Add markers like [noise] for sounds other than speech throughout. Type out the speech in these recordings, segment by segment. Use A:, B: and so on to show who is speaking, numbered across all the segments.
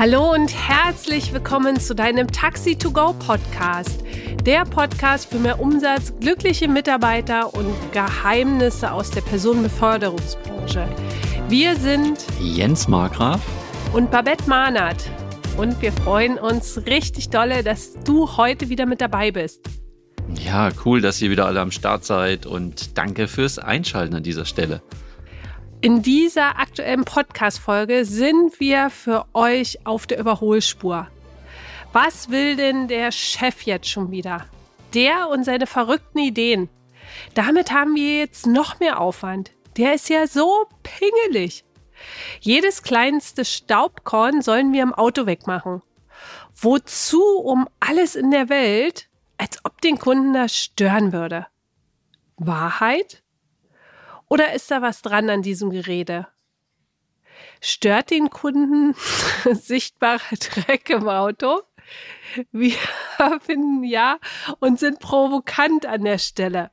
A: Hallo und herzlich willkommen zu deinem Taxi to Go Podcast. Der Podcast für mehr Umsatz, glückliche Mitarbeiter und Geheimnisse aus der Personenbeförderungsbranche. Wir sind
B: Jens Markgraf
A: und Babette Mahnert. Und wir freuen uns richtig dolle, dass du heute wieder mit dabei bist.
B: Ja, cool, dass ihr wieder alle am Start seid und danke fürs Einschalten an dieser Stelle.
A: In dieser aktuellen Podcast-Folge sind wir für euch auf der Überholspur. Was will denn der Chef jetzt schon wieder? Der und seine verrückten Ideen. Damit haben wir jetzt noch mehr Aufwand. Der ist ja so pingelig. Jedes kleinste Staubkorn sollen wir im Auto wegmachen. Wozu um alles in der Welt, als ob den Kunden das stören würde? Wahrheit? Oder ist da was dran an diesem Gerede? Stört den Kunden [laughs] sichtbarer Dreck im Auto? Wir [laughs] finden ja und sind provokant an der Stelle.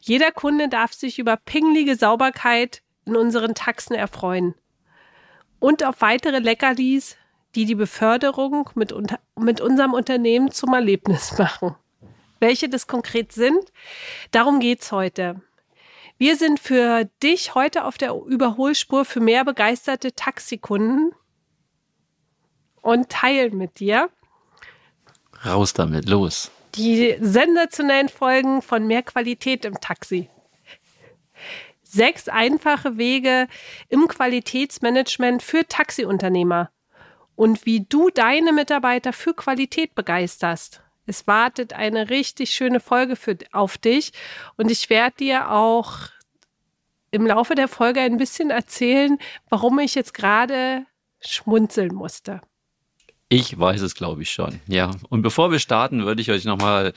A: Jeder Kunde darf sich über pinglige Sauberkeit in unseren Taxen erfreuen. Und auf weitere Leckerlis, die die Beförderung mit, mit unserem Unternehmen zum Erlebnis [laughs] machen. Welche das konkret sind, darum geht's heute. Wir sind für dich heute auf der Überholspur für mehr begeisterte Taxikunden und teilen mit dir.
B: Raus damit, los.
A: Die sensationellen Folgen von mehr Qualität im Taxi. Sechs einfache Wege im Qualitätsmanagement für Taxiunternehmer und wie du deine Mitarbeiter für Qualität begeisterst. Es wartet eine richtig schöne Folge für, auf dich und ich werde dir auch im Laufe der Folge ein bisschen erzählen, warum ich jetzt gerade schmunzeln musste.
B: Ich weiß es, glaube ich schon. Ja. Und bevor wir starten, würde ich euch nochmal,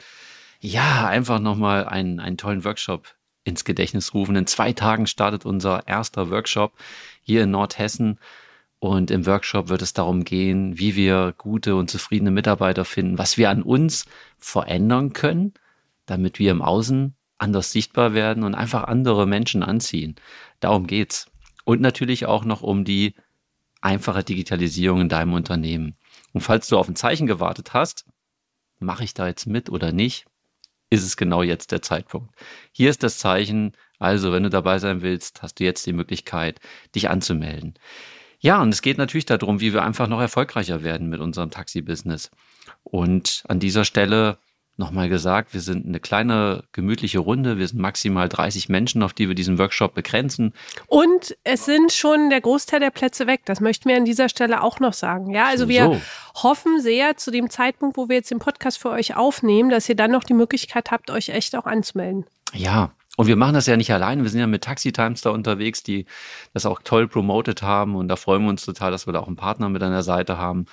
B: ja, einfach nochmal einen, einen tollen Workshop ins Gedächtnis rufen. In zwei Tagen startet unser erster Workshop hier in Nordhessen. Und im Workshop wird es darum gehen, wie wir gute und zufriedene Mitarbeiter finden, was wir an uns verändern können, damit wir im Außen anders sichtbar werden und einfach andere Menschen anziehen. Darum geht's. Und natürlich auch noch um die einfache Digitalisierung in deinem Unternehmen. Und falls du auf ein Zeichen gewartet hast, mache ich da jetzt mit oder nicht, ist es genau jetzt der Zeitpunkt. Hier ist das Zeichen. Also, wenn du dabei sein willst, hast du jetzt die Möglichkeit, dich anzumelden. Ja, und es geht natürlich darum, wie wir einfach noch erfolgreicher werden mit unserem Taxi-Business. Und an dieser Stelle nochmal gesagt, wir sind eine kleine, gemütliche Runde. Wir sind maximal 30 Menschen, auf die wir diesen Workshop begrenzen.
A: Und es sind schon der Großteil der Plätze weg. Das möchten wir an dieser Stelle auch noch sagen. Ja, also wir so. hoffen sehr zu dem Zeitpunkt, wo wir jetzt den Podcast für euch aufnehmen, dass ihr dann noch die Möglichkeit habt, euch echt auch anzumelden.
B: Ja, und wir machen das ja nicht allein. Wir sind ja mit Taxi Times da unterwegs, die das auch toll promotet haben. Und da freuen wir uns total, dass wir da auch einen Partner mit an der Seite haben.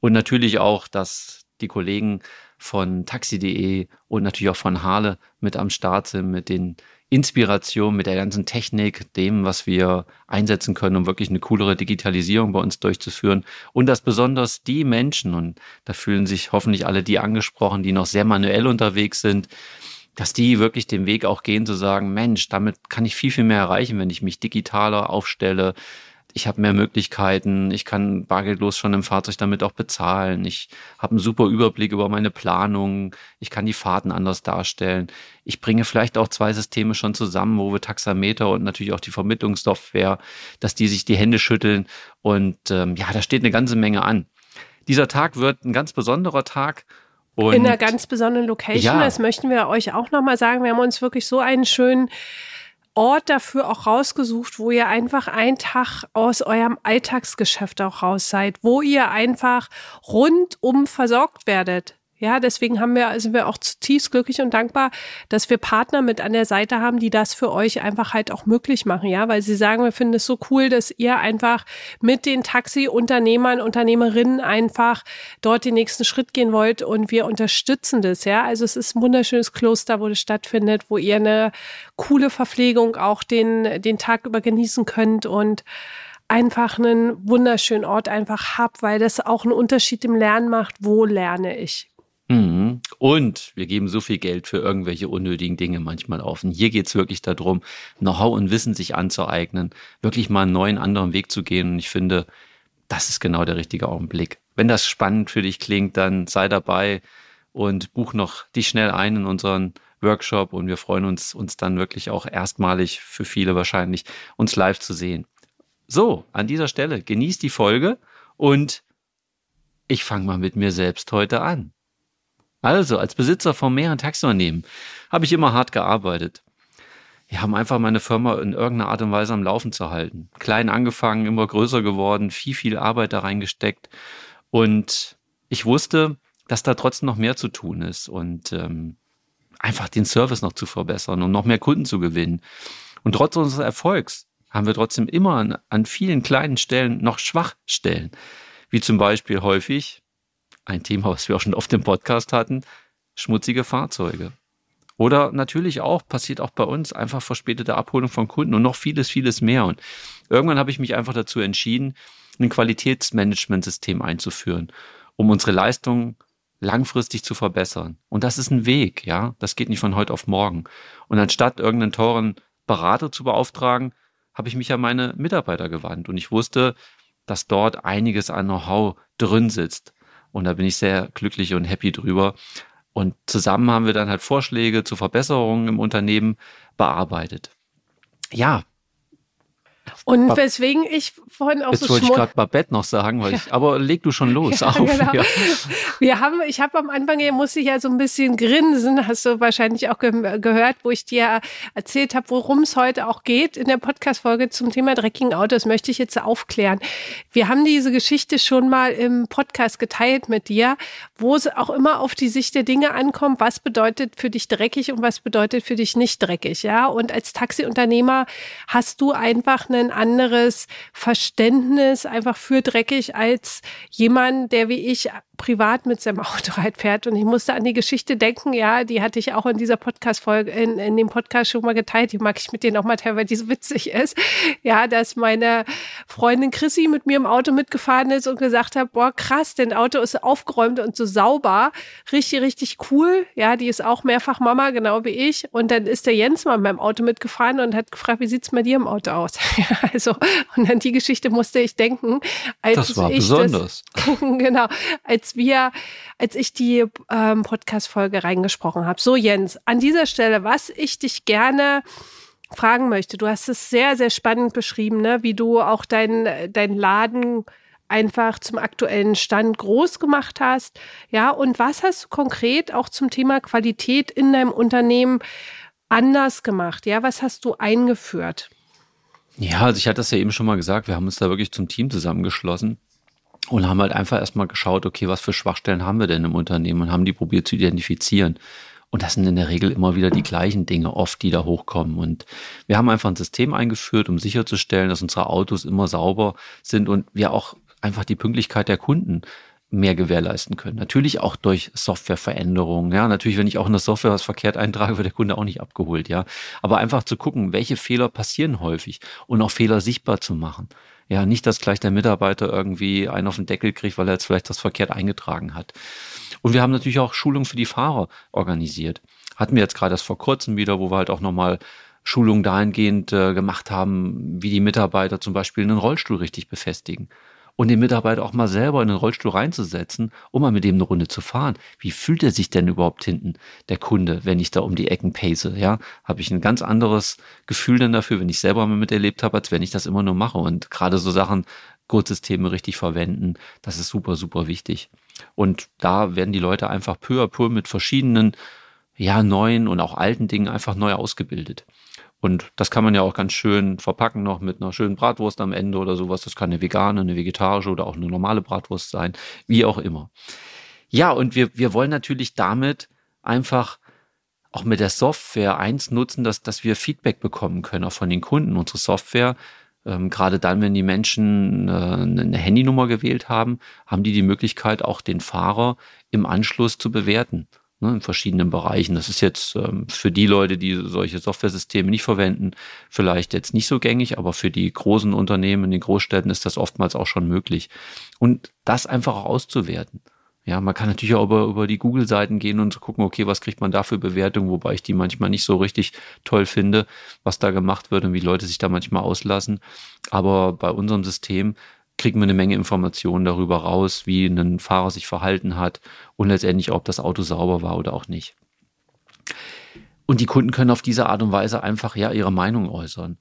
B: Und natürlich auch, dass die Kollegen von taxi.de und natürlich auch von Harle mit am Start sind, mit den Inspirationen, mit der ganzen Technik, dem, was wir einsetzen können, um wirklich eine coolere Digitalisierung bei uns durchzuführen. Und dass besonders die Menschen, und da fühlen sich hoffentlich alle die angesprochen, die noch sehr manuell unterwegs sind, dass die wirklich den Weg auch gehen zu sagen, Mensch, damit kann ich viel, viel mehr erreichen, wenn ich mich digitaler aufstelle, ich habe mehr Möglichkeiten, ich kann bargeldlos schon im Fahrzeug damit auch bezahlen, ich habe einen super Überblick über meine Planung, ich kann die Fahrten anders darstellen. Ich bringe vielleicht auch zwei Systeme schon zusammen, wo wir Taxameter und natürlich auch die Vermittlungssoftware, dass die sich die Hände schütteln und ähm, ja, da steht eine ganze Menge an. Dieser Tag wird ein ganz besonderer Tag.
A: Und in einer ganz besonderen Location, ja. das möchten wir euch auch nochmal sagen. Wir haben uns wirklich so einen schönen Ort dafür auch rausgesucht, wo ihr einfach einen Tag aus eurem Alltagsgeschäft auch raus seid, wo ihr einfach rundum versorgt werdet. Ja, deswegen haben wir, sind wir auch zutiefst glücklich und dankbar, dass wir Partner mit an der Seite haben, die das für euch einfach halt auch möglich machen. Ja, weil sie sagen, wir finden es so cool, dass ihr einfach mit den Taxi-Unternehmern, Unternehmerinnen einfach dort den nächsten Schritt gehen wollt und wir unterstützen das. Ja, also es ist ein wunderschönes Kloster, wo das stattfindet, wo ihr eine coole Verpflegung auch den, den Tag über genießen könnt und einfach einen wunderschönen Ort einfach habt, weil das auch einen Unterschied im Lernen macht. Wo lerne ich?
B: Und wir geben so viel Geld für irgendwelche unnötigen Dinge manchmal auf. Und hier geht es wirklich darum, Know-how und Wissen sich anzueignen, wirklich mal einen neuen, anderen Weg zu gehen. Und ich finde, das ist genau der richtige Augenblick. Wenn das spannend für dich klingt, dann sei dabei und buch noch dich schnell ein in unseren Workshop und wir freuen uns, uns dann wirklich auch erstmalig für viele wahrscheinlich, uns live zu sehen. So, an dieser Stelle genießt die Folge und ich fange mal mit mir selbst heute an. Also, als Besitzer von mehreren Taxiunternehmen habe ich immer hart gearbeitet. Wir haben einfach meine Firma in irgendeiner Art und Weise am Laufen zu halten. Klein angefangen, immer größer geworden, viel, viel Arbeit da reingesteckt. Und ich wusste, dass da trotzdem noch mehr zu tun ist und ähm, einfach den Service noch zu verbessern und noch mehr Kunden zu gewinnen. Und trotz unseres Erfolgs haben wir trotzdem immer an, an vielen kleinen Stellen noch Schwachstellen. Wie zum Beispiel häufig ein Thema, was wir auch schon oft im Podcast hatten, schmutzige Fahrzeuge. Oder natürlich auch, passiert auch bei uns, einfach verspätete Abholung von Kunden und noch vieles, vieles mehr. Und irgendwann habe ich mich einfach dazu entschieden, ein Qualitätsmanagementsystem einzuführen, um unsere Leistung langfristig zu verbessern. Und das ist ein Weg, ja. Das geht nicht von heute auf morgen. Und anstatt irgendeinen teuren Berater zu beauftragen, habe ich mich an meine Mitarbeiter gewandt. Und ich wusste, dass dort einiges an Know-how drin sitzt. Und da bin ich sehr glücklich und happy drüber. Und zusammen haben wir dann halt Vorschläge zu Verbesserungen im Unternehmen bearbeitet. Ja,
A: und ba weswegen ich vorhin auch
B: Jetzt
A: so
B: wollte ich gerade Babette noch sagen, weil ich, aber leg du schon los. [laughs]
A: Ja,
B: auf,
A: genau.
B: ja.
A: Wir haben, ich habe am Anfang hier musste ich ja so ein bisschen grinsen, hast du wahrscheinlich auch ge gehört, wo ich dir erzählt habe, worum es heute auch geht in der Podcast-Folge zum Thema dreckigen Autos. Möchte ich jetzt aufklären. Wir haben diese Geschichte schon mal im Podcast geteilt mit dir, wo es auch immer auf die Sicht der Dinge ankommt. Was bedeutet für dich dreckig und was bedeutet für dich nicht dreckig? Ja, und als Taxiunternehmer hast du einfach ein anderes Verständnis einfach für dreckig als jemand, der wie ich privat mit seinem [laughs] Auto halt fährt. Und ich musste an die Geschichte denken, ja, die hatte ich auch in dieser Podcast-Folge, in, in dem Podcast schon mal geteilt. Die mag ich mit dir nochmal teilen, weil die so witzig ist. Ja, dass meine Freundin Chrissy mit mir im Auto mitgefahren ist und gesagt hat, boah, krass, dein Auto ist aufgeräumt und so sauber. Richtig, richtig cool. Ja, die ist auch mehrfach Mama, genau wie ich. Und dann ist der Jens mal in meinem Auto mitgefahren und hat gefragt, wie sieht's bei dir im Auto aus? [laughs] [laughs] also, und an die Geschichte musste ich denken.
B: Als das war besonders.
A: Das, [laughs] genau. Als als wir, als ich die ähm, Podcast-Folge reingesprochen habe. So, Jens, an dieser Stelle, was ich dich gerne fragen möchte, du hast es sehr, sehr spannend beschrieben, ne? wie du auch deinen dein Laden einfach zum aktuellen Stand groß gemacht hast. Ja, und was hast du konkret auch zum Thema Qualität in deinem Unternehmen anders gemacht? Ja, was hast du eingeführt?
B: Ja, also ich hatte das ja eben schon mal gesagt, wir haben uns da wirklich zum Team zusammengeschlossen und haben halt einfach erstmal geschaut, okay, was für Schwachstellen haben wir denn im Unternehmen und haben die probiert zu identifizieren. Und das sind in der Regel immer wieder die gleichen Dinge, oft, die da hochkommen. Und wir haben einfach ein System eingeführt, um sicherzustellen, dass unsere Autos immer sauber sind und wir auch einfach die Pünktlichkeit der Kunden mehr gewährleisten können. Natürlich auch durch Softwareveränderungen. Ja, natürlich, wenn ich auch in der Software was verkehrt eintrage, wird der Kunde auch nicht abgeholt. Ja, aber einfach zu gucken, welche Fehler passieren häufig und auch Fehler sichtbar zu machen. Ja, nicht, dass gleich der Mitarbeiter irgendwie einen auf den Deckel kriegt, weil er jetzt vielleicht das verkehrt eingetragen hat. Und wir haben natürlich auch Schulungen für die Fahrer organisiert. Hatten wir jetzt gerade das vor kurzem wieder, wo wir halt auch nochmal Schulungen dahingehend äh, gemacht haben, wie die Mitarbeiter zum Beispiel einen Rollstuhl richtig befestigen und den Mitarbeiter auch mal selber in den Rollstuhl reinzusetzen, um mal mit dem eine Runde zu fahren. Wie fühlt er sich denn überhaupt hinten, der Kunde, wenn ich da um die Ecken pace? Ja, habe ich ein ganz anderes Gefühl dann dafür, wenn ich selber mal miterlebt habe, als wenn ich das immer nur mache. Und gerade so Sachen, Kurzsysteme richtig verwenden, das ist super, super wichtig. Und da werden die Leute einfach peu à peu mit verschiedenen, ja, neuen und auch alten Dingen einfach neu ausgebildet. Und das kann man ja auch ganz schön verpacken noch mit einer schönen Bratwurst am Ende oder sowas. Das kann eine vegane, eine vegetarische oder auch eine normale Bratwurst sein, wie auch immer. Ja, und wir, wir wollen natürlich damit einfach auch mit der Software eins nutzen, dass, dass wir Feedback bekommen können, auch von den Kunden. Unsere Software, ähm, gerade dann, wenn die Menschen äh, eine Handynummer gewählt haben, haben die die Möglichkeit, auch den Fahrer im Anschluss zu bewerten ne, in verschiedenen Bereichen. Das ist jetzt ähm, für die Leute, die solche Softwaresysteme nicht verwenden, vielleicht jetzt nicht so gängig, aber für die großen Unternehmen in den Großstädten ist das oftmals auch schon möglich. Und das einfach auch auszuwerten. Ja, man kann natürlich auch über, über die Google-Seiten gehen und gucken, okay, was kriegt man da für Bewertungen, wobei ich die manchmal nicht so richtig toll finde, was da gemacht wird und wie Leute sich da manchmal auslassen. Aber bei unserem System kriegen wir eine Menge Informationen darüber raus, wie ein Fahrer sich verhalten hat und letztendlich, ob das Auto sauber war oder auch nicht. Und die Kunden können auf diese Art und Weise einfach ja ihre Meinung äußern.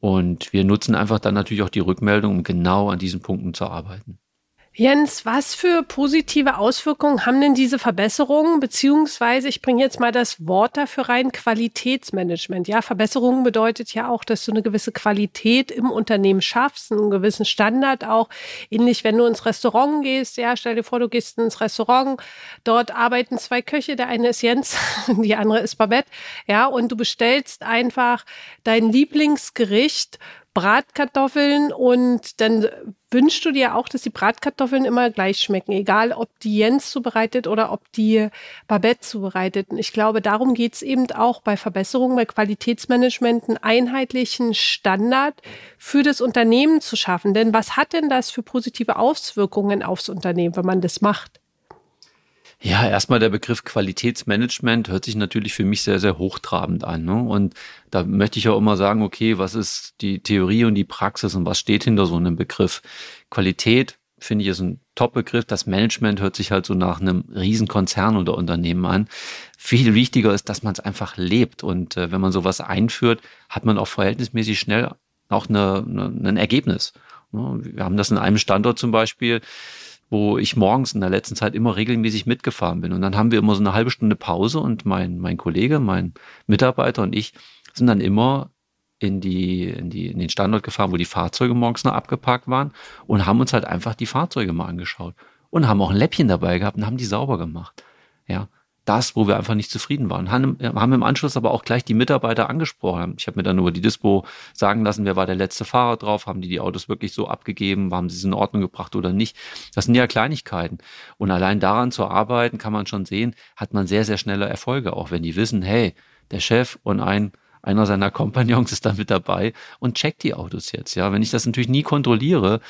B: Und wir nutzen einfach dann natürlich auch die Rückmeldung, um genau an diesen Punkten zu arbeiten.
A: Jens, was für positive Auswirkungen haben denn diese Verbesserungen? Beziehungsweise, ich bringe jetzt mal das Wort dafür rein, Qualitätsmanagement. Ja, Verbesserungen bedeutet ja auch, dass du eine gewisse Qualität im Unternehmen schaffst, einen gewissen Standard auch. Ähnlich, wenn du ins Restaurant gehst, ja, stell dir vor, du gehst ins Restaurant, dort arbeiten zwei Köche, der eine ist Jens, [laughs] die andere ist Babette, ja, und du bestellst einfach dein Lieblingsgericht Bratkartoffeln und dann wünschst du dir auch, dass die Bratkartoffeln immer gleich schmecken, egal ob die Jens zubereitet oder ob die Babette zubereitet. Und ich glaube, darum geht es eben auch bei Verbesserungen, bei Qualitätsmanagement, einen einheitlichen Standard für das Unternehmen zu schaffen. Denn was hat denn das für positive Auswirkungen aufs Unternehmen, wenn man das macht?
B: Ja, erstmal der Begriff Qualitätsmanagement hört sich natürlich für mich sehr, sehr hochtrabend an. Ne? Und da möchte ich auch immer sagen, okay, was ist die Theorie und die Praxis und was steht hinter so einem Begriff? Qualität finde ich ist ein Top-Begriff. Das Management hört sich halt so nach einem Riesenkonzern oder Unternehmen an. Viel wichtiger ist, dass man es einfach lebt. Und äh, wenn man sowas einführt, hat man auch verhältnismäßig schnell auch eine, eine, ein Ergebnis. Ne? Wir haben das in einem Standort zum Beispiel wo ich morgens in der letzten Zeit immer regelmäßig mitgefahren bin. Und dann haben wir immer so eine halbe Stunde Pause und mein, mein Kollege, mein Mitarbeiter und ich sind dann immer in die, in die, in den Standort gefahren, wo die Fahrzeuge morgens noch abgeparkt waren und haben uns halt einfach die Fahrzeuge mal angeschaut und haben auch ein Läppchen dabei gehabt und haben die sauber gemacht. Ja das, wo wir einfach nicht zufrieden waren. Haben, haben im Anschluss aber auch gleich die Mitarbeiter angesprochen. Ich habe mir dann über die Dispo sagen lassen, wer war der letzte Fahrer drauf, haben die die Autos wirklich so abgegeben, haben sie es in Ordnung gebracht oder nicht. Das sind ja Kleinigkeiten. Und allein daran zu arbeiten, kann man schon sehen, hat man sehr, sehr schnelle Erfolge, auch wenn die wissen, hey, der Chef und ein einer seiner Kompagnons ist da mit dabei und checkt die Autos jetzt. Ja, wenn ich das natürlich nie kontrolliere,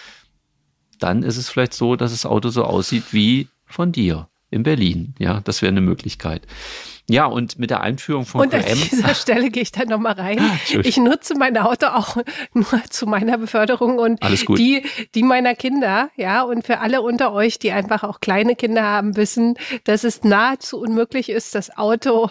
B: dann ist es vielleicht so, dass das Auto so aussieht wie von dir in Berlin. Ja, das wäre eine Möglichkeit. Ja, und mit der Einführung von
A: und QM. Und an dieser Stelle gehe ich dann nochmal rein. Ah, ich nutze mein Auto auch nur zu meiner Beförderung und die, die meiner Kinder. Ja, und für alle unter euch, die einfach auch kleine Kinder haben, wissen, dass es nahezu unmöglich ist, das Auto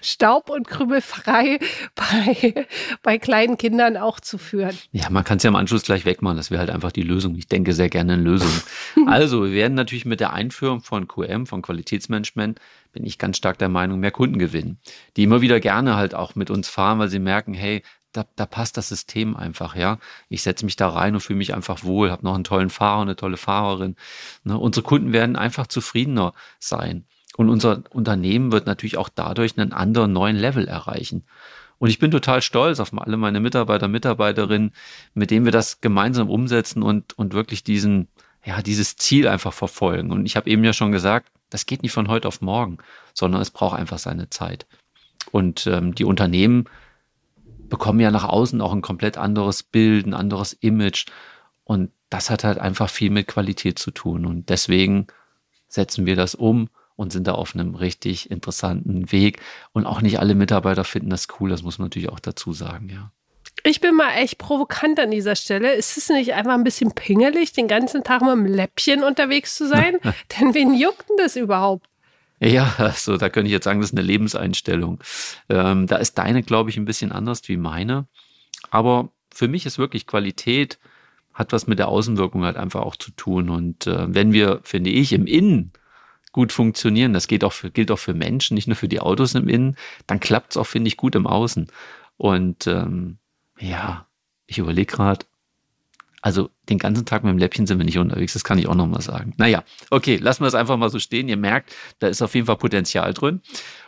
A: Staub und Krümelfrei bei, bei kleinen Kindern auch zu führen.
B: Ja, man kann es ja im Anschluss gleich wegmachen. Das wäre halt einfach die Lösung. Ich denke sehr gerne in Lösungen. [laughs] also, wir werden natürlich mit der Einführung von QM, von Qualitätsmanagement, bin ich ganz stark der Meinung, mehr Kunden gewinnen, die immer wieder gerne halt auch mit uns fahren, weil sie merken, hey, da, da passt das System einfach, ja. Ich setze mich da rein und fühle mich einfach wohl, habe noch einen tollen Fahrer, eine tolle Fahrerin. Ne? Unsere Kunden werden einfach zufriedener sein. Und unser Unternehmen wird natürlich auch dadurch einen anderen neuen Level erreichen. Und ich bin total stolz auf alle meine Mitarbeiter, Mitarbeiterinnen, mit denen wir das gemeinsam umsetzen und, und wirklich diesen, ja, dieses Ziel einfach verfolgen. Und ich habe eben ja schon gesagt, das geht nicht von heute auf morgen, sondern es braucht einfach seine Zeit. Und ähm, die Unternehmen bekommen ja nach außen auch ein komplett anderes Bild, ein anderes Image. Und das hat halt einfach viel mit Qualität zu tun. Und deswegen setzen wir das um und sind da auf einem richtig interessanten Weg. Und auch nicht alle Mitarbeiter finden das cool, das muss man natürlich auch dazu sagen, ja.
A: Ich bin mal echt provokant an dieser Stelle. Ist es nicht einfach ein bisschen pingelig, den ganzen Tag mit einem Läppchen unterwegs zu sein? [laughs] denn wen juckt denn das überhaupt?
B: Ja, also da könnte ich jetzt sagen, das ist eine Lebenseinstellung. Ähm, da ist deine, glaube ich, ein bisschen anders wie meine. Aber für mich ist wirklich Qualität, hat was mit der Außenwirkung halt einfach auch zu tun. Und äh, wenn wir, finde ich, im Innen gut funktionieren, das geht auch für, gilt auch für Menschen, nicht nur für die Autos im Innen, dann klappt es auch, finde ich, gut im Außen. Und ähm, ja, ich überlege gerade, also den ganzen Tag mit dem Läppchen sind wir nicht unterwegs, das kann ich auch nochmal sagen. Naja, okay, lassen wir es einfach mal so stehen. Ihr merkt, da ist auf jeden Fall Potenzial drin.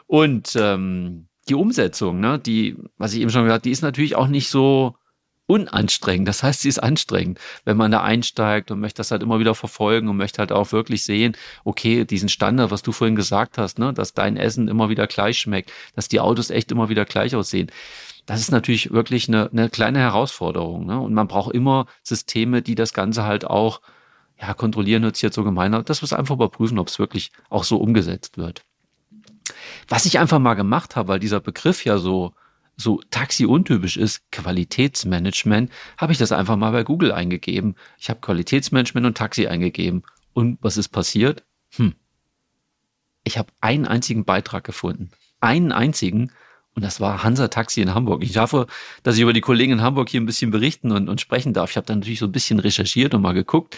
B: Und ähm, die Umsetzung, ne, die, was ich eben schon gesagt habe, die ist natürlich auch nicht so unanstrengend. Das heißt, sie ist anstrengend, wenn man da einsteigt und möchte das halt immer wieder verfolgen und möchte halt auch wirklich sehen, okay, diesen Standard, was du vorhin gesagt hast, ne, dass dein Essen immer wieder gleich schmeckt, dass die Autos echt immer wieder gleich aussehen. Das ist natürlich wirklich eine, eine kleine Herausforderung. Ne? Und man braucht immer Systeme, die das Ganze halt auch ja, kontrollieren, hört sich jetzt so gemeiner. Das muss einfach überprüfen, ob es wirklich auch so umgesetzt wird. Was ich einfach mal gemacht habe, weil dieser Begriff ja so so taxi-untypisch ist, Qualitätsmanagement, habe ich das einfach mal bei Google eingegeben. Ich habe Qualitätsmanagement und Taxi eingegeben. Und was ist passiert? Hm. Ich habe einen einzigen Beitrag gefunden. Einen einzigen. Und das war Hansa Taxi in Hamburg. Ich hoffe, dass ich über die Kollegen in Hamburg hier ein bisschen berichten und, und sprechen darf. Ich habe dann natürlich so ein bisschen recherchiert und mal geguckt.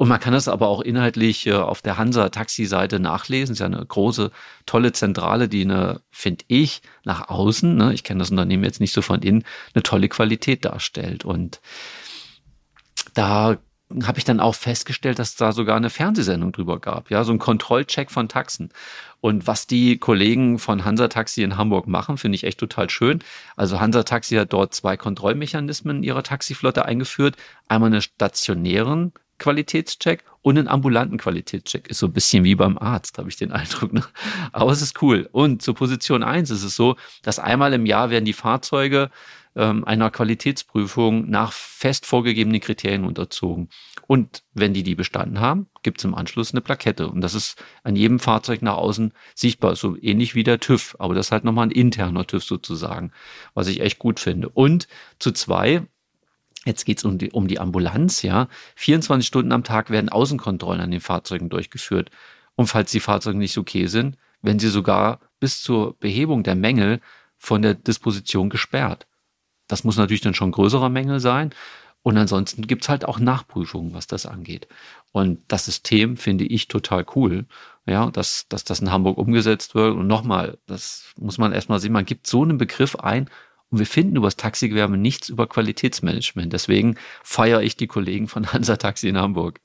B: Und man kann das aber auch inhaltlich äh, auf der Hansa-Taxi-Seite nachlesen. Ist ja eine große, tolle Zentrale, die eine, finde ich, nach außen, ne, ich kenne das Unternehmen jetzt nicht so von innen, eine tolle Qualität darstellt. Und da habe ich dann auch festgestellt, dass da sogar eine Fernsehsendung drüber gab, ja, so ein Kontrollcheck von Taxen. Und was die Kollegen von Hansa Taxi in Hamburg machen, finde ich echt total schön. Also Hansa Taxi hat dort zwei Kontrollmechanismen in ihrer Taxiflotte eingeführt. Einmal einen stationären Qualitätscheck und einen ambulanten Qualitätscheck. Ist so ein bisschen wie beim Arzt, habe ich den Eindruck. Ne? Aber es ist cool. Und zur Position eins ist es so, dass einmal im Jahr werden die Fahrzeuge ähm, einer Qualitätsprüfung nach fest vorgegebenen Kriterien unterzogen. Und wenn die die bestanden haben, gibt es im Anschluss eine Plakette. Und das ist an jedem Fahrzeug nach außen sichtbar, so ähnlich wie der TÜV. Aber das ist halt nochmal ein interner TÜV sozusagen, was ich echt gut finde. Und zu zwei, Jetzt geht es um die, um die Ambulanz, ja. 24 Stunden am Tag werden Außenkontrollen an den Fahrzeugen durchgeführt. Und falls die Fahrzeuge nicht okay sind, werden sie sogar bis zur Behebung der Mängel von der Disposition gesperrt. Das muss natürlich dann schon größerer Mängel sein. Und ansonsten gibt's halt auch Nachprüfungen, was das angeht. Und das System finde ich total cool, ja, dass, dass das in Hamburg umgesetzt wird. Und nochmal, das muss man erstmal sehen, man gibt so einen Begriff ein und wir finden über das Taxigewerbe nichts über Qualitätsmanagement. Deswegen feiere ich die Kollegen von Hansa Taxi in Hamburg.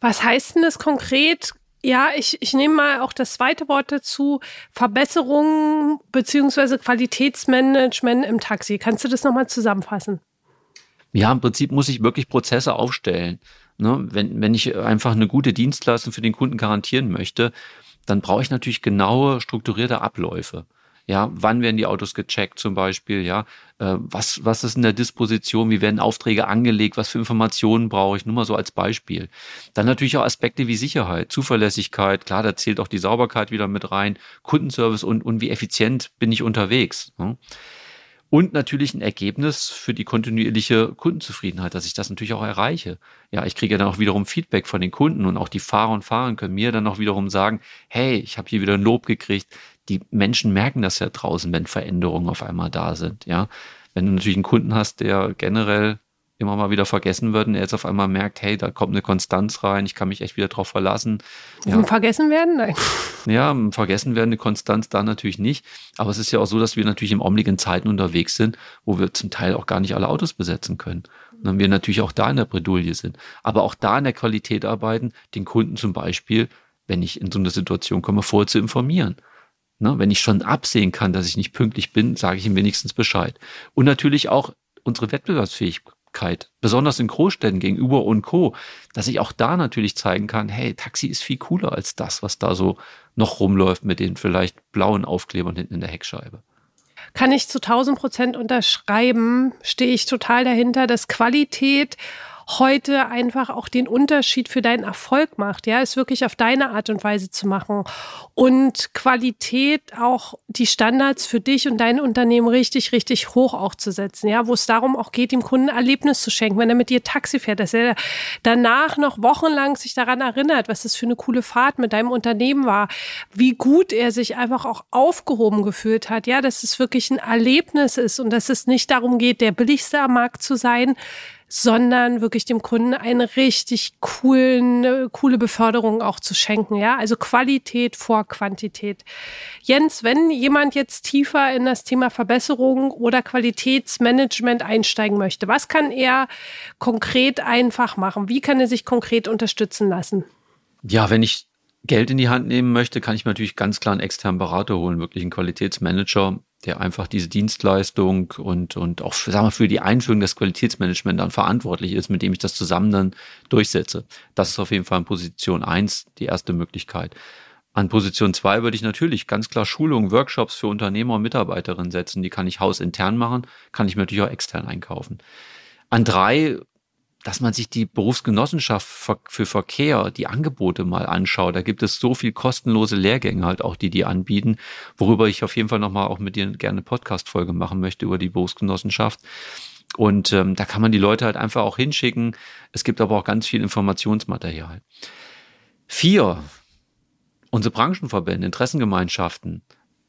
A: Was heißt denn das konkret? Ja, ich, ich nehme mal auch das zweite Wort dazu. Verbesserung beziehungsweise Qualitätsmanagement im Taxi. Kannst du das nochmal zusammenfassen?
B: Ja, im Prinzip muss ich wirklich Prozesse aufstellen. Ne? Wenn, wenn ich einfach eine gute Dienstleistung für den Kunden garantieren möchte, dann brauche ich natürlich genaue, strukturierte Abläufe. Ja, wann werden die Autos gecheckt zum Beispiel? Ja, äh, was, was ist in der Disposition? Wie werden Aufträge angelegt? Was für Informationen brauche ich? Nur mal so als Beispiel. Dann natürlich auch Aspekte wie Sicherheit, Zuverlässigkeit. Klar, da zählt auch die Sauberkeit wieder mit rein. Kundenservice und, und wie effizient bin ich unterwegs? Ne? Und natürlich ein Ergebnis für die kontinuierliche Kundenzufriedenheit, dass ich das natürlich auch erreiche. Ja, ich kriege dann auch wiederum Feedback von den Kunden und auch die Fahrer und Fahrer können mir dann auch wiederum sagen, hey, ich habe hier wieder ein Lob gekriegt, die Menschen merken das ja draußen, wenn Veränderungen auf einmal da sind. Ja, wenn du natürlich einen Kunden hast, der generell immer mal wieder vergessen wird und er jetzt auf einmal merkt, hey, da kommt eine Konstanz rein, ich kann mich echt wieder drauf verlassen.
A: Ja. Vergessen werden? Nein. [laughs]
B: Ja, vergessen werden eine Konstanz da natürlich nicht. Aber es ist ja auch so, dass wir natürlich im Augenblick in Zeiten unterwegs sind, wo wir zum Teil auch gar nicht alle Autos besetzen können. Und dann wir natürlich auch da in der Bredouille sind. Aber auch da in der Qualität arbeiten, den Kunden zum Beispiel, wenn ich in so eine Situation komme, vorher zu informieren. Ne, wenn ich schon absehen kann, dass ich nicht pünktlich bin, sage ich ihm wenigstens Bescheid. Und natürlich auch unsere Wettbewerbsfähigkeit, besonders in Großstädten gegenüber und Co., dass ich auch da natürlich zeigen kann, hey, Taxi ist viel cooler als das, was da so noch rumläuft mit den vielleicht blauen Aufklebern hinten in der Heckscheibe.
A: Kann ich zu 1000 Prozent unterschreiben, stehe ich total dahinter, dass Qualität heute einfach auch den Unterschied für deinen Erfolg macht, ja, es wirklich auf deine Art und Weise zu machen und Qualität auch die Standards für dich und dein Unternehmen richtig, richtig hoch auch zu setzen, ja, wo es darum auch geht, dem Kunden Erlebnis zu schenken, wenn er mit dir Taxi fährt, dass er danach noch wochenlang sich daran erinnert, was das für eine coole Fahrt mit deinem Unternehmen war, wie gut er sich einfach auch aufgehoben gefühlt hat, ja, dass es wirklich ein Erlebnis ist und dass es nicht darum geht, der billigste am Markt zu sein, sondern wirklich dem Kunden eine richtig coolen, coole Beförderung auch zu schenken. Ja, also Qualität vor Quantität. Jens, wenn jemand jetzt tiefer in das Thema Verbesserung oder Qualitätsmanagement einsteigen möchte, was kann er konkret einfach machen? Wie kann er sich konkret unterstützen lassen?
B: Ja, wenn ich Geld in die Hand nehmen möchte, kann ich mir natürlich ganz klar einen externen Berater holen, wirklich einen Qualitätsmanager, der einfach diese Dienstleistung und, und auch sagen wir, für die Einführung des Qualitätsmanagements dann verantwortlich ist, mit dem ich das zusammen dann durchsetze. Das ist auf jeden Fall in Position eins die erste Möglichkeit. An Position zwei würde ich natürlich ganz klar Schulungen, Workshops für Unternehmer und Mitarbeiterinnen setzen. Die kann ich hausintern machen, kann ich mir natürlich auch extern einkaufen. An drei dass man sich die Berufsgenossenschaft für Verkehr, die Angebote mal anschaut. Da gibt es so viel kostenlose Lehrgänge halt auch, die die anbieten, worüber ich auf jeden Fall nochmal auch mit dir gerne Podcast-Folge machen möchte über die Berufsgenossenschaft. Und ähm, da kann man die Leute halt einfach auch hinschicken. Es gibt aber auch ganz viel Informationsmaterial. Vier, unsere Branchenverbände, Interessengemeinschaften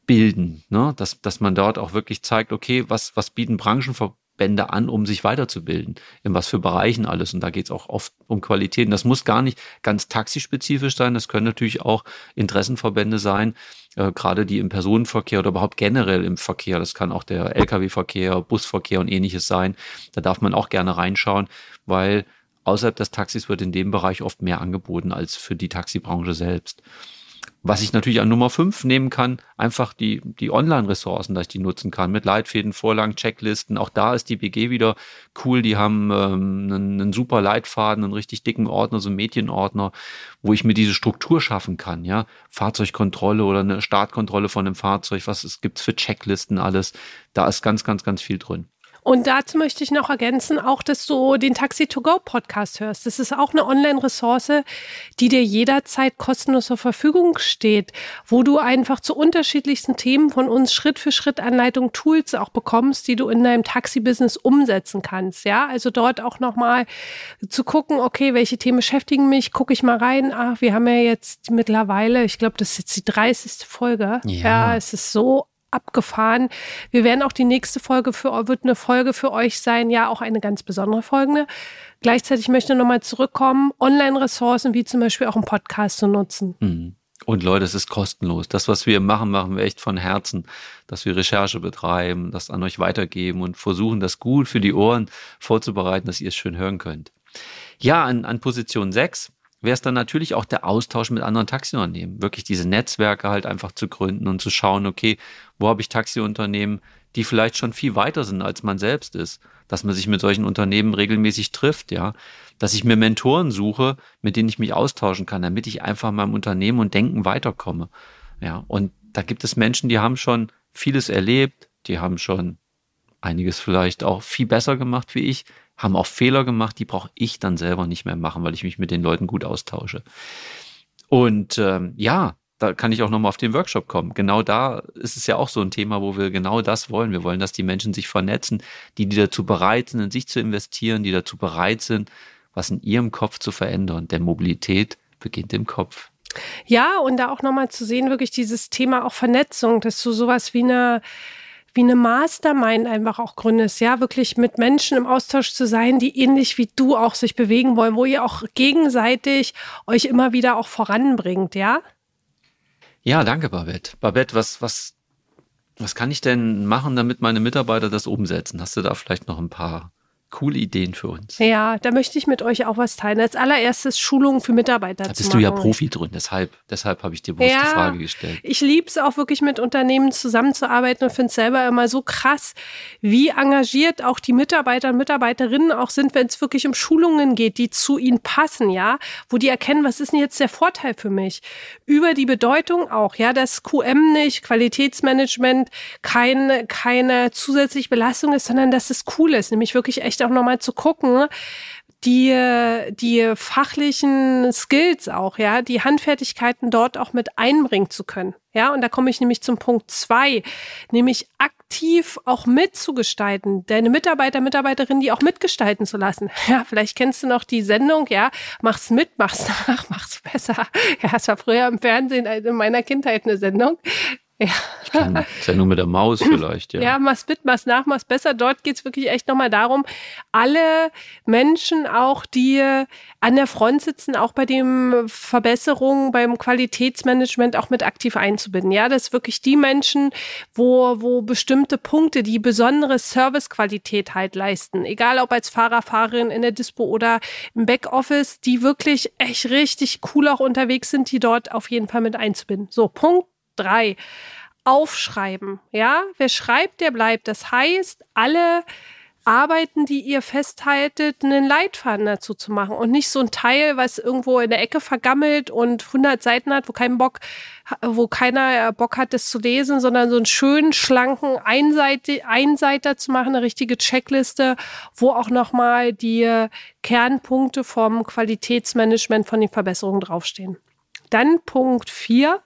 B: bilden, ne? dass, dass man dort auch wirklich zeigt, okay, was, was bieten Branchenverbände Bände an, um sich weiterzubilden. In was für Bereichen alles. Und da geht es auch oft um Qualitäten. Das muss gar nicht ganz taxispezifisch sein. Das können natürlich auch Interessenverbände sein, äh, gerade die im Personenverkehr oder überhaupt generell im Verkehr. Das kann auch der Lkw-Verkehr, Busverkehr und ähnliches sein. Da darf man auch gerne reinschauen, weil außerhalb des Taxis wird in dem Bereich oft mehr angeboten als für die Taxibranche selbst. Was ich natürlich an Nummer 5 nehmen kann, einfach die, die Online-Ressourcen, dass ich die nutzen kann, mit Leitfäden, Vorlagen, Checklisten. Auch da ist die BG wieder cool. Die haben ähm, einen, einen super Leitfaden, einen richtig dicken Ordner, so einen Medienordner, wo ich mir diese Struktur schaffen kann. Ja, Fahrzeugkontrolle oder eine Startkontrolle von einem Fahrzeug. Was es gibt für Checklisten alles. Da ist ganz, ganz, ganz viel drin.
A: Und dazu möchte ich noch ergänzen, auch, dass du den Taxi-to-Go-Podcast hörst. Das ist auch eine Online-Ressource, die dir jederzeit kostenlos zur Verfügung steht, wo du einfach zu unterschiedlichsten Themen von uns Schritt für Schritt Anleitung, Tools auch bekommst, die du in deinem Taxi-Business umsetzen kannst. Ja, also dort auch nochmal zu gucken, okay, welche Themen beschäftigen mich, gucke ich mal rein. Ach, wir haben ja jetzt mittlerweile, ich glaube, das ist jetzt die 30. Folge. Ja, ja es ist so abgefahren. Wir werden auch die nächste Folge für wird eine Folge für euch sein, ja auch eine ganz besondere Folge. Gleichzeitig möchte ich nochmal zurückkommen, Online-Ressourcen wie zum Beispiel auch einen Podcast zu nutzen.
B: Mhm. Und Leute, es ist kostenlos. Das, was wir machen, machen wir echt von Herzen, dass wir Recherche betreiben, das an euch weitergeben und versuchen, das gut für die Ohren vorzubereiten, dass ihr es schön hören könnt. Ja, an, an Position 6 wäre es dann natürlich auch der Austausch mit anderen Taxiunternehmen. Wirklich diese Netzwerke halt einfach zu gründen und zu schauen, okay, wo habe ich Taxiunternehmen, die vielleicht schon viel weiter sind, als man selbst ist. Dass man sich mit solchen Unternehmen regelmäßig trifft, ja. Dass ich mir Mentoren suche, mit denen ich mich austauschen kann, damit ich einfach meinem Unternehmen und Denken weiterkomme. Ja. Und da gibt es Menschen, die haben schon vieles erlebt, die haben schon einiges vielleicht auch viel besser gemacht wie ich, haben auch Fehler gemacht, die brauche ich dann selber nicht mehr machen, weil ich mich mit den Leuten gut austausche. Und ähm, ja, da kann ich auch nochmal auf den Workshop kommen. Genau da ist es ja auch so ein Thema, wo wir genau das wollen. Wir wollen, dass die Menschen sich vernetzen, die, die dazu bereit sind, in sich zu investieren, die dazu bereit sind, was in ihrem Kopf zu verändern. Denn Mobilität beginnt im Kopf.
A: Ja, und da auch nochmal zu sehen, wirklich dieses Thema auch Vernetzung, dass du sowas wie eine wie eine Mastermind einfach auch gründest, ja, wirklich mit Menschen im Austausch zu sein, die ähnlich wie du auch sich bewegen wollen, wo ihr auch gegenseitig euch immer wieder auch voranbringt, ja?
B: Ja, danke, Babette. Babette, was, was, was kann ich denn machen, damit meine Mitarbeiter das umsetzen? Hast du da vielleicht noch ein paar coole Ideen für uns.
A: Ja, da möchte ich mit euch auch was teilen. Als allererstes Schulungen für Mitarbeiter
B: da bist du ja Profi drin, deshalb, deshalb habe ich dir bewusst ja, die Frage gestellt.
A: Ich liebe es auch wirklich mit Unternehmen zusammenzuarbeiten und finde es selber immer so krass, wie engagiert auch die Mitarbeiter und Mitarbeiterinnen auch sind, wenn es wirklich um Schulungen geht, die zu ihnen passen, ja, wo die erkennen, was ist denn jetzt der Vorteil für mich? Über die Bedeutung auch, ja, dass QM nicht, Qualitätsmanagement keine, keine zusätzliche Belastung ist, sondern dass es cool ist, nämlich wirklich echt auch nochmal zu gucken, die, die fachlichen Skills auch, ja, die Handfertigkeiten dort auch mit einbringen zu können. Ja, und da komme ich nämlich zum Punkt zwei, nämlich aktiv auch mitzugestalten, deine Mitarbeiter, Mitarbeiterinnen, die auch mitgestalten zu lassen. [laughs] Ja, vielleicht kennst du noch die Sendung, ja, mach's mit, mach's [laughs] nach, mach's besser. Ja, es war früher im Fernsehen in meiner Kindheit eine Sendung.
B: Ja. Ich kann, ist ja nur mit der Maus vielleicht, ja.
A: Ja, mach's mit, mach's nach, mach's besser. Dort geht's wirklich echt nochmal darum, alle Menschen auch, die an der Front sitzen, auch bei den Verbesserungen, beim Qualitätsmanagement auch mit aktiv einzubinden. Ja, das ist wirklich die Menschen, wo, wo bestimmte Punkte, die besondere Servicequalität halt leisten, egal ob als Fahrer, Fahrerin in der Dispo oder im Backoffice, die wirklich echt richtig cool auch unterwegs sind, die dort auf jeden Fall mit einzubinden. So, Punkt drei. Aufschreiben. Ja, wer schreibt, der bleibt. Das heißt, alle Arbeiten, die ihr festhaltet, einen Leitfaden dazu zu machen und nicht so ein Teil, was irgendwo in der Ecke vergammelt und 100 Seiten hat, wo kein Bock, wo keiner Bock hat, das zu lesen, sondern so einen schönen, schlanken Einseite, Einseiter zu machen, eine richtige Checkliste, wo auch nochmal die Kernpunkte vom Qualitätsmanagement von den Verbesserungen draufstehen. Dann Punkt vier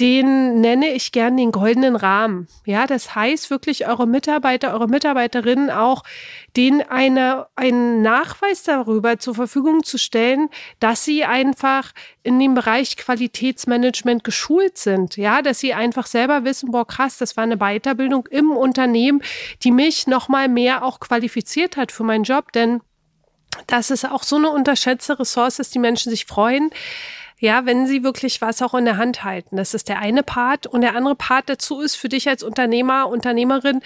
A: den nenne ich gern den goldenen Rahmen. Ja, das heißt wirklich eure Mitarbeiter, eure Mitarbeiterinnen auch, denen eine, einen Nachweis darüber zur Verfügung zu stellen, dass sie einfach in dem Bereich Qualitätsmanagement geschult sind. Ja, dass sie einfach selber wissen, boah, krass, das war eine Weiterbildung im Unternehmen, die mich nochmal mehr auch qualifiziert hat für meinen Job, denn das ist auch so eine unterschätzte Ressource, dass die Menschen sich freuen ja, wenn sie wirklich was auch in der Hand halten. Das ist der eine Part. Und der andere Part dazu ist für dich als Unternehmer, Unternehmerin,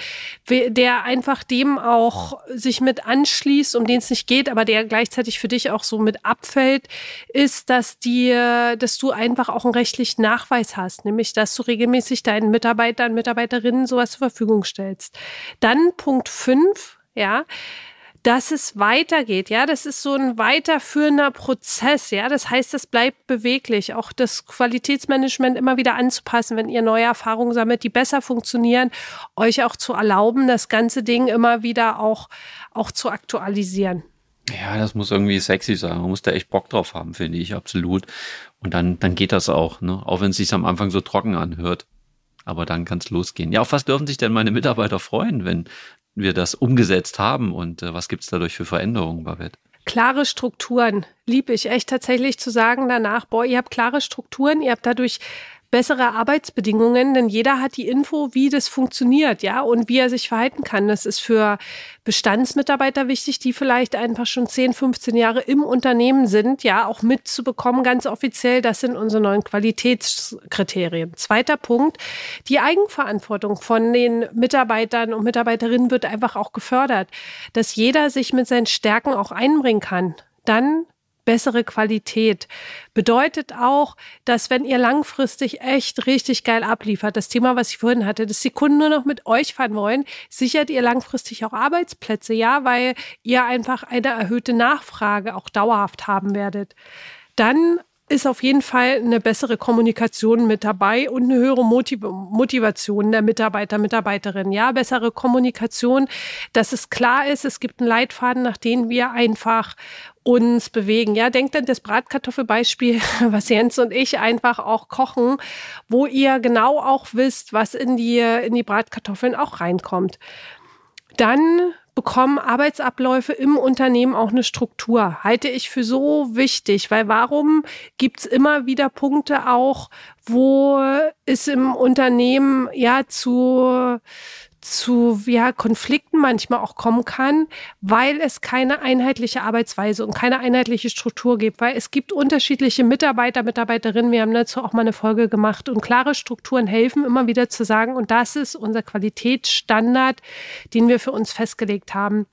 A: der einfach dem auch sich mit anschließt, um den es nicht geht, aber der gleichzeitig für dich auch so mit abfällt, ist, dass dir, dass du einfach auch einen rechtlichen Nachweis hast, nämlich, dass du regelmäßig deinen Mitarbeitern, Mitarbeiterinnen sowas zur Verfügung stellst. Dann Punkt fünf, ja, dass es weitergeht. Ja, das ist so ein weiterführender Prozess. Ja, das heißt, es bleibt beweglich. Auch das Qualitätsmanagement immer wieder anzupassen, wenn ihr neue Erfahrungen sammelt, die besser funktionieren, euch auch zu erlauben, das ganze Ding immer wieder auch, auch zu aktualisieren.
B: Ja, das muss irgendwie sexy sein. Man muss da echt Bock drauf haben, finde ich, absolut. Und dann, dann geht das auch, ne? Auch wenn es sich am Anfang so trocken anhört. Aber dann kann es losgehen. Ja, auf was dürfen sich denn meine Mitarbeiter freuen, wenn, wir das umgesetzt haben und äh, was gibt es dadurch für Veränderungen, Babette?
A: Klare Strukturen, liebe ich echt tatsächlich zu sagen danach, boah, ihr habt klare Strukturen, ihr habt dadurch bessere Arbeitsbedingungen, denn jeder hat die Info, wie das funktioniert, ja, und wie er sich verhalten kann. Das ist für Bestandsmitarbeiter wichtig, die vielleicht einfach schon 10, 15 Jahre im Unternehmen sind, ja, auch mitzubekommen, ganz offiziell, das sind unsere neuen Qualitätskriterien. Zweiter Punkt, die Eigenverantwortung von den Mitarbeitern und Mitarbeiterinnen wird einfach auch gefördert, dass jeder sich mit seinen Stärken auch einbringen kann. Dann bessere Qualität. Bedeutet auch, dass wenn ihr langfristig echt richtig geil abliefert, das Thema, was ich vorhin hatte, dass die Kunden nur noch mit euch fahren wollen, sichert ihr langfristig auch Arbeitsplätze, ja, weil ihr einfach eine erhöhte Nachfrage auch dauerhaft haben werdet. Dann ist auf jeden Fall eine bessere Kommunikation mit dabei und eine höhere Motiv Motivation der Mitarbeiter, Mitarbeiterinnen. Ja, bessere Kommunikation, dass es klar ist, es gibt einen Leitfaden, nach dem wir einfach uns bewegen. Ja, denkt an das Bratkartoffelbeispiel, [laughs] was Jens und ich einfach auch kochen, wo ihr genau auch wisst, was in die, in die Bratkartoffeln auch reinkommt. Dann bekommen Arbeitsabläufe im Unternehmen auch eine Struktur. Halte ich für so wichtig, weil warum gibt's immer wieder Punkte auch, wo es im Unternehmen ja zu zu ja, Konflikten manchmal auch kommen kann, weil es keine einheitliche Arbeitsweise und keine einheitliche Struktur gibt, weil es gibt unterschiedliche Mitarbeiter, Mitarbeiterinnen. Wir haben dazu auch mal eine Folge gemacht und klare Strukturen helfen immer wieder zu sagen, und das ist unser Qualitätsstandard, den wir für uns festgelegt haben.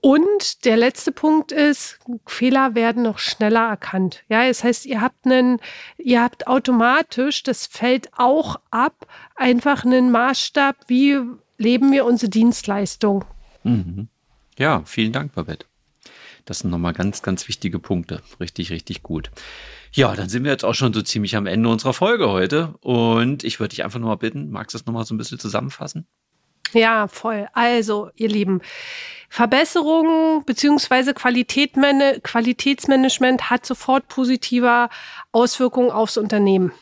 A: Und der letzte Punkt ist, Fehler werden noch schneller erkannt. Ja, das heißt, ihr habt einen, ihr habt automatisch, das fällt auch ab, einfach einen Maßstab, wie leben wir unsere Dienstleistung.
B: Mhm. Ja, vielen Dank, Babette. Das sind nochmal ganz, ganz wichtige Punkte. Richtig, richtig gut. Ja, dann sind wir jetzt auch schon so ziemlich am Ende unserer Folge heute. Und ich würde dich einfach nochmal bitten, magst du das nochmal so ein bisschen zusammenfassen?
A: Ja, voll. Also, ihr Lieben, Verbesserungen beziehungsweise Qualitätsmanagement hat sofort positive Auswirkungen aufs Unternehmen.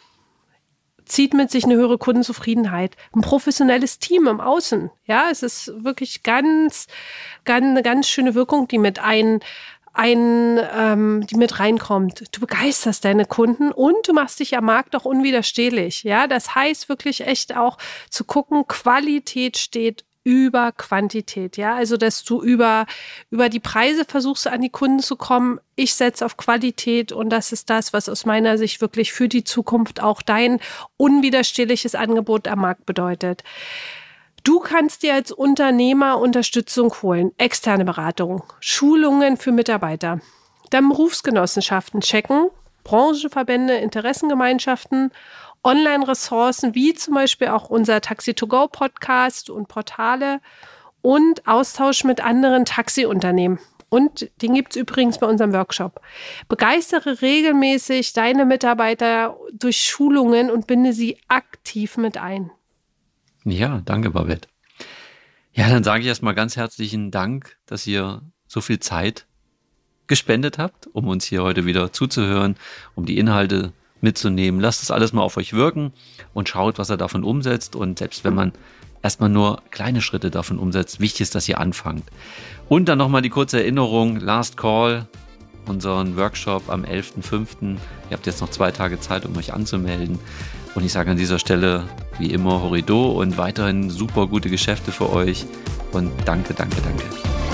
A: Zieht mit sich eine höhere Kundenzufriedenheit, ein professionelles Team im Außen. Ja, es ist wirklich ganz, ganz eine ganz schöne Wirkung, die mit ein ein, ähm, die mit reinkommt. Du begeisterst deine Kunden und du machst dich am Markt auch unwiderstehlich. Ja, das heißt wirklich echt auch zu gucken, Qualität steht über Quantität, ja, also dass du über über die Preise versuchst an die Kunden zu kommen. Ich setze auf Qualität und das ist das, was aus meiner Sicht wirklich für die Zukunft auch dein unwiderstehliches Angebot am Markt bedeutet. Du kannst dir als Unternehmer Unterstützung holen, externe Beratung, Schulungen für Mitarbeiter, dann Berufsgenossenschaften checken, Branchenverbände, Interessengemeinschaften, Online-Ressourcen wie zum Beispiel auch unser Taxi-to-Go-Podcast und Portale und Austausch mit anderen Taxiunternehmen. Und den gibt es übrigens bei unserem Workshop. Begeistere regelmäßig deine Mitarbeiter durch Schulungen und binde sie aktiv mit ein.
B: Ja, danke, Babette. Ja, dann sage ich erstmal ganz herzlichen Dank, dass ihr so viel Zeit gespendet habt, um uns hier heute wieder zuzuhören, um die Inhalte mitzunehmen. Lasst es alles mal auf euch wirken und schaut, was er davon umsetzt. Und selbst wenn man erstmal nur kleine Schritte davon umsetzt, wichtig ist, dass ihr anfangt. Und dann nochmal die kurze Erinnerung, Last Call, unseren Workshop am 11.05. Ihr habt jetzt noch zwei Tage Zeit, um euch anzumelden. Und ich sage an dieser Stelle, wie immer, Horido und weiterhin super gute Geschäfte für euch. Und danke, danke, danke.